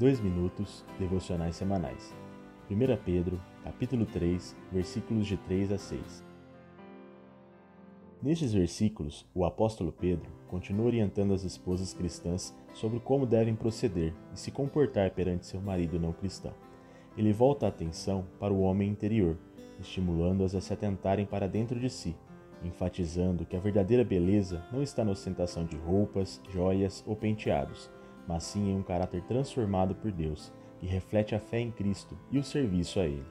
2 minutos devocionais semanais. 1 Pedro, capítulo 3, versículos de 3 a 6. Nestes versículos, o apóstolo Pedro continua orientando as esposas cristãs sobre como devem proceder e se comportar perante seu marido não cristão. Ele volta a atenção para o homem interior, estimulando-as a se atentarem para dentro de si, enfatizando que a verdadeira beleza não está na ostentação de roupas, joias ou penteados, mas sim em um caráter transformado por Deus, que reflete a fé em Cristo e o serviço a Ele.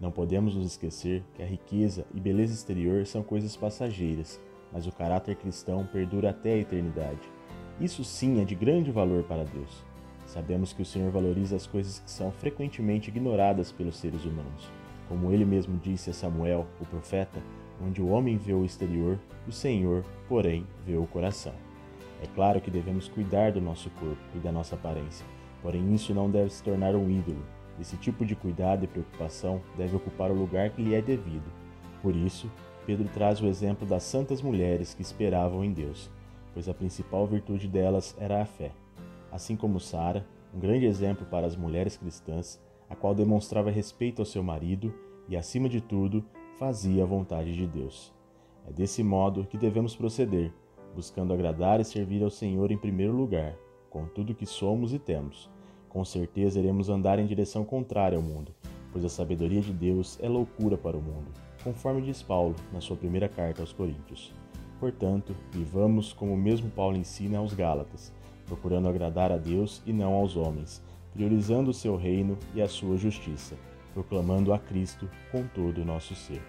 Não podemos nos esquecer que a riqueza e beleza exterior são coisas passageiras, mas o caráter cristão perdura até a eternidade. Isso sim é de grande valor para Deus. Sabemos que o Senhor valoriza as coisas que são frequentemente ignoradas pelos seres humanos. Como ele mesmo disse a Samuel, o profeta, onde o homem vê o exterior, o Senhor, porém, vê o coração. É claro que devemos cuidar do nosso corpo e da nossa aparência, porém isso não deve se tornar um ídolo. Esse tipo de cuidado e preocupação deve ocupar o lugar que lhe é devido. Por isso, Pedro traz o exemplo das santas mulheres que esperavam em Deus, pois a principal virtude delas era a fé. Assim como Sara, um grande exemplo para as mulheres cristãs, a qual demonstrava respeito ao seu marido e, acima de tudo, fazia a vontade de Deus. É desse modo que devemos proceder, buscando agradar e servir ao Senhor em primeiro lugar, com tudo que somos e temos. Com certeza iremos andar em direção contrária ao mundo, pois a sabedoria de Deus é loucura para o mundo, conforme diz Paulo na sua primeira carta aos Coríntios. Portanto, vivamos como o mesmo Paulo ensina aos Gálatas, procurando agradar a Deus e não aos homens, priorizando o seu reino e a sua justiça proclamando a Cristo com todo o nosso ser.